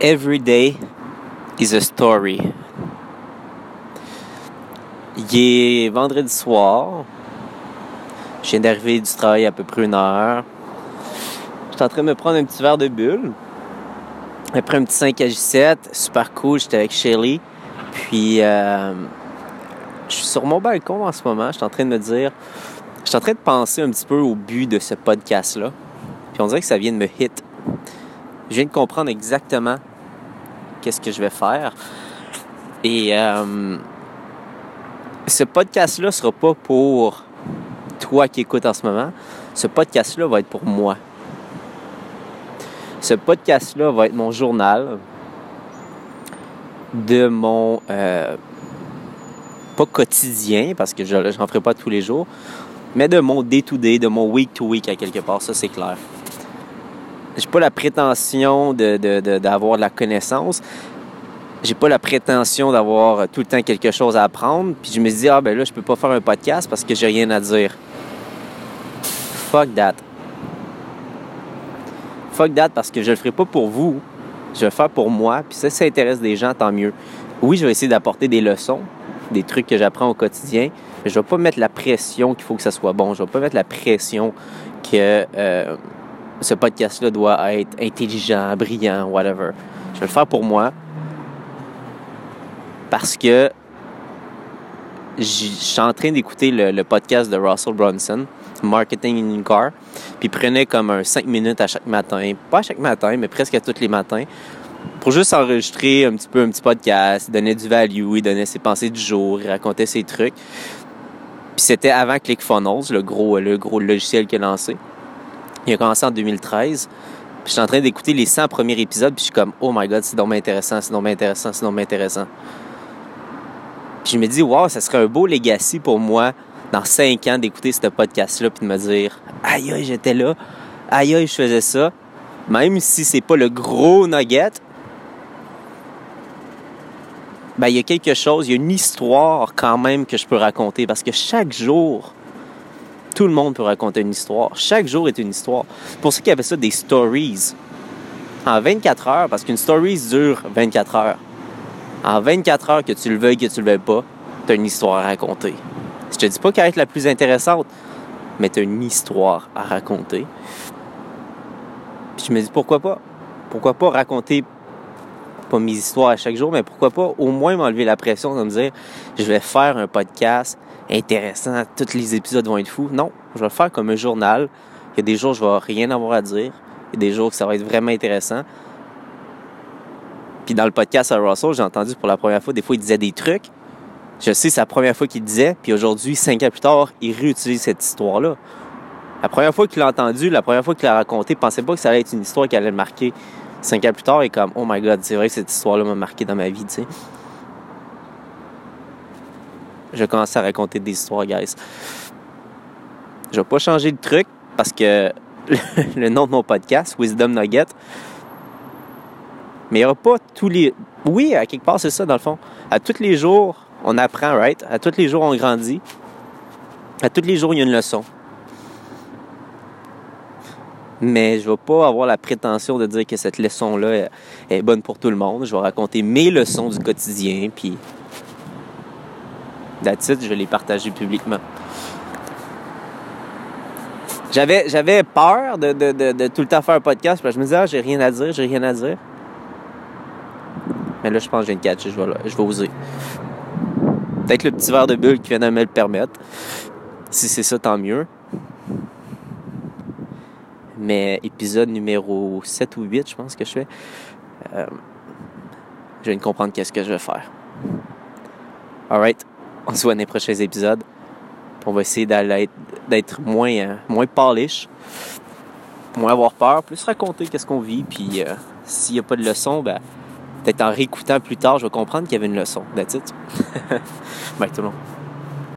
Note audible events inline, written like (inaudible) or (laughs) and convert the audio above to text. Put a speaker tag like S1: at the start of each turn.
S1: Every day is a story. Il est vendredi soir. Je viens d'arriver du travail à peu près une heure. Je suis en train de me prendre un petit verre de bulle. Après un petit 5 à J7, super cool, j'étais avec Shelly. Puis, euh, je suis sur mon balcon en ce moment. Je suis en train de me dire, je suis en train de penser un petit peu au but de ce podcast-là. Puis, on dirait que ça vient de me hit. Je viens de comprendre exactement qu'est-ce que je vais faire. Et euh, ce podcast-là sera pas pour toi qui écoutes en ce moment. Ce podcast-là va être pour moi. Ce podcast-là va être mon journal de mon euh, pas quotidien parce que je n'en ferai pas tous les jours, mais de mon day-to-day, de mon week-to-week à quelque part, ça c'est clair. J'ai pas la prétention d'avoir de, de, la connaissance. J'ai pas la prétention d'avoir tout le temps quelque chose à apprendre. Puis je me dis, ah ben là, je peux pas faire un podcast parce que j'ai rien à dire. Fuck that. Fuck that parce que je le ferai pas pour vous. Je vais le faire pour moi. Puis ça, ça intéresse des gens, tant mieux. Oui, je vais essayer d'apporter des leçons, des trucs que j'apprends au quotidien. Mais je vais pas mettre la pression qu'il faut que ça soit bon. Je vais pas mettre la pression que euh, ce podcast-là doit être intelligent, brillant, whatever. Je vais le faire pour moi parce que je suis en train d'écouter le, podcast de Russell Brunson, Marketing in Car, puis prenait comme un 5 minutes à chaque matin, pas chaque matin, mais presque à tous les matins, pour juste enregistrer un petit peu un petit podcast, donner du value, il donnait ses pensées du jour, il racontait ses trucs. Puis c'était avant ClickFunnels, le gros, le gros logiciel qu'il a lancé. Il a commencé en 2013. Puis je suis en train d'écouter les 100 premiers épisodes, puis je suis comme, oh my god, c'est donc intéressant, c'est donc intéressant, c'est donc intéressant. Puis je me dis, wow, ça serait un beau legacy pour moi dans 5 ans d'écouter ce podcast-là, puis de me dire, aïe aïe, j'étais là, aïe aïe, je faisais ça. Même si c'est pas le gros nugget, ben, il y a quelque chose, il y a une histoire quand même que je peux raconter parce que chaque jour, tout le monde peut raconter une histoire. Chaque jour est une histoire. Pour qu'il y avait ça des stories. En 24 heures, parce qu'une story dure 24 heures. En 24 heures, que tu le veuilles, que tu le veuilles pas, tu as une histoire à raconter. Je te dis pas qu'elle est la plus intéressante, mais tu une histoire à raconter. Puis je me dis pourquoi pas? Pourquoi pas raconter pas mes histoires à chaque jour, mais pourquoi pas au moins m'enlever la pression de me dire je vais faire un podcast intéressant, tous les épisodes vont être fous. Non, je vais le faire comme un journal. Il y a des jours où je vais rien avoir à dire. Il y a des jours où ça va être vraiment intéressant. Puis dans le podcast à Russell, j'ai entendu pour la première fois, des fois, il disait des trucs. Je sais, c'est la première fois qu'il disait. Puis aujourd'hui, cinq ans plus tard, il réutilise cette histoire-là. La première fois qu'il l'a entendu, la première fois qu'il l'a raconté, pensait pas que ça allait être une histoire qui allait le marquer. Cinq ans plus tard, il est comme, oh my god, c'est vrai que cette histoire-là m'a marqué dans ma vie, tu sais je commence à raconter des histoires, guys. Je vais pas changer de truc parce que (laughs) le nom de mon podcast, Wisdom Nugget, mais il n'y aura pas tous les. Oui, à quelque part, c'est ça, dans le fond. À tous les jours, on apprend, right? À tous les jours, on grandit. À tous les jours, il y a une leçon. Mais je ne vais pas avoir la prétention de dire que cette leçon-là est bonne pour tout le monde. Je vais raconter mes leçons du quotidien, puis That's je vais les partager publiquement. J'avais, j'avais peur de, tout le temps faire un podcast, parce que je me disais, ah, j'ai rien à dire, j'ai rien à dire. Mais là, je pense que j'ai une catch, je vais, je vais oser. Peut-être le petit verre de bulle qui vient de me le permettre. Si c'est ça, tant mieux. Mais épisode numéro 7 ou 8, je pense que je fais. Euh, je viens de comprendre qu'est-ce que je vais faire. Alright. On se voit dans les prochains épisodes. On va essayer d'être moins, euh, moins polish, moins avoir peur, plus raconter qu'est-ce qu'on vit. Puis euh, s'il n'y a pas de leçon, ben, peut-être en réécoutant plus tard, je vais comprendre qu'il y avait une leçon. That's it. (laughs) Bye tout le monde.